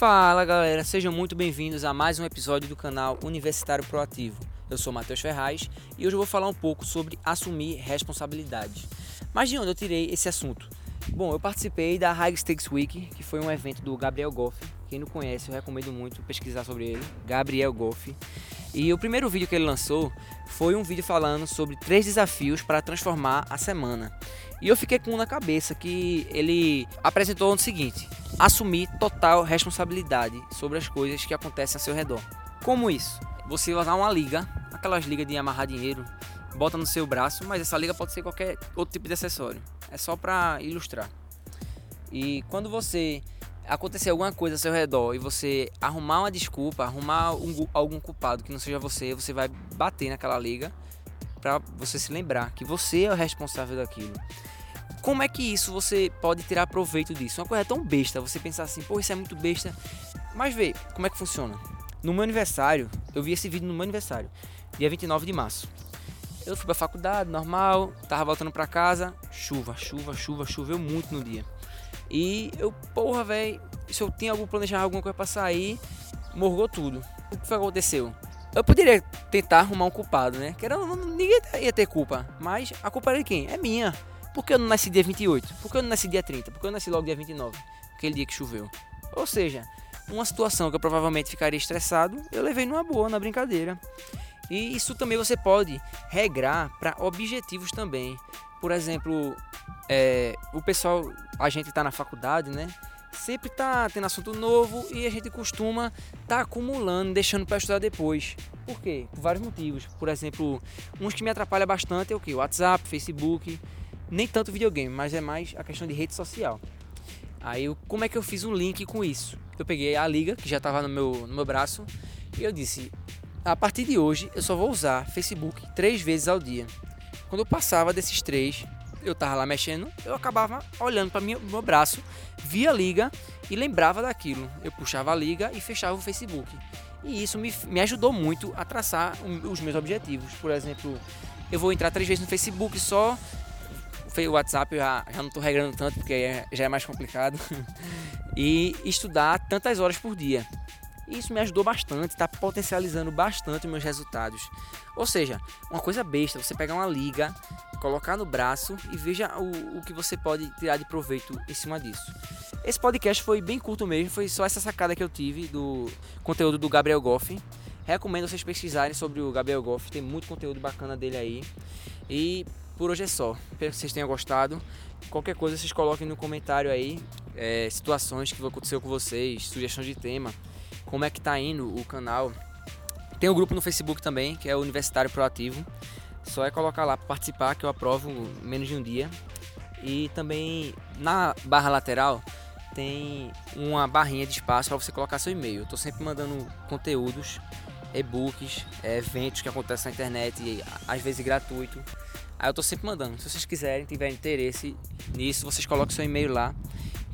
Fala galera, sejam muito bem-vindos a mais um episódio do canal Universitário Proativo. Eu sou Matheus Ferraz e hoje eu vou falar um pouco sobre assumir responsabilidades. Mas de onde eu tirei esse assunto? Bom, eu participei da High Stakes Week, que foi um evento do Gabriel Goff. Quem não conhece, eu recomendo muito pesquisar sobre ele, Gabriel Goff. E o primeiro vídeo que ele lançou foi um vídeo falando sobre três desafios para transformar a semana. E eu fiquei com um na cabeça que ele apresentou o seguinte: assumir total responsabilidade sobre as coisas que acontecem ao seu redor. Como isso? Você usar uma liga, aquelas ligas de amarrar dinheiro, bota no seu braço, mas essa liga pode ser qualquer outro tipo de acessório. É só para ilustrar. E quando você acontecer alguma coisa ao seu redor e você arrumar uma desculpa, arrumar um, algum culpado que não seja você, você vai bater naquela liga para você se lembrar que você é o responsável daquilo. Como é que isso você pode tirar proveito disso? Uma coisa tão besta, você pensar assim, pô, isso é muito besta. Mas vê, como é que funciona? No meu aniversário, eu vi esse vídeo no meu aniversário, dia 29 de março. Eu fui pra faculdade, normal, tava voltando pra casa, chuva, chuva, chuva, choveu muito no dia. E eu, porra, velho, se eu tinha algum planejamento, alguma coisa pra sair, morgou tudo. O que foi que aconteceu? Eu poderia tentar arrumar um culpado, né? Que era, ninguém ia ter culpa. Mas a culpa era de quem? É minha. Por que eu não nasci dia 28? Por que eu não nasci dia 30? Por que eu nasci logo dia 29? Aquele dia que choveu. Ou seja, uma situação que eu provavelmente ficaria estressado, eu levei numa boa, na brincadeira. E isso também você pode regrar para objetivos também. Por exemplo, é, o pessoal, a gente está na faculdade, né? Sempre tá tendo assunto novo e a gente costuma tá acumulando, deixando para estudar depois. Por quê? Por vários motivos. Por exemplo, uns que me atrapalham bastante é o que? WhatsApp, Facebook, nem tanto videogame, mas é mais a questão de rede social. Aí, eu, como é que eu fiz um link com isso? Eu peguei a liga, que já estava no meu, no meu braço, e eu disse: a partir de hoje eu só vou usar Facebook três vezes ao dia. Quando eu passava desses três, eu tava lá mexendo, eu acabava olhando para meu braço, via a liga e lembrava daquilo. Eu puxava a liga e fechava o Facebook. E isso me, me ajudou muito a traçar os meus objetivos. Por exemplo, eu vou entrar três vezes no Facebook só. O WhatsApp eu já, já não estou regrando tanto porque é, já é mais complicado. e estudar tantas horas por dia. Isso me ajudou bastante, está potencializando bastante meus resultados. Ou seja, uma coisa besta, você pegar uma liga, colocar no braço e veja o, o que você pode tirar de proveito em cima disso. Esse podcast foi bem curto mesmo, foi só essa sacada que eu tive do conteúdo do Gabriel Goff. Recomendo vocês pesquisarem sobre o Gabriel Goff, tem muito conteúdo bacana dele aí. E por hoje é só. Espero que vocês tenham gostado. Qualquer coisa vocês coloquem no comentário aí é, situações que aconteceu com vocês, sugestões de tema, como é que tá indo o canal. Tem um grupo no Facebook também, que é o Universitário Proativo. Só é colocar lá para participar que eu aprovo menos de um dia. E também na barra lateral tem uma barrinha de espaço para você colocar seu e-mail. Eu estou sempre mandando conteúdos, e-books, eventos que acontecem na internet, e às vezes gratuito. Aí eu estou sempre mandando. Se vocês quiserem, tiverem interesse nisso, vocês colocam seu e-mail lá,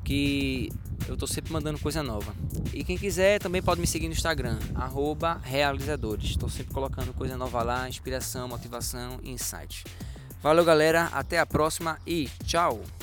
que eu estou sempre mandando coisa nova. E quem quiser também pode me seguir no Instagram, realizadores. Estou sempre colocando coisa nova lá, inspiração, motivação e insights. Valeu galera, até a próxima e tchau!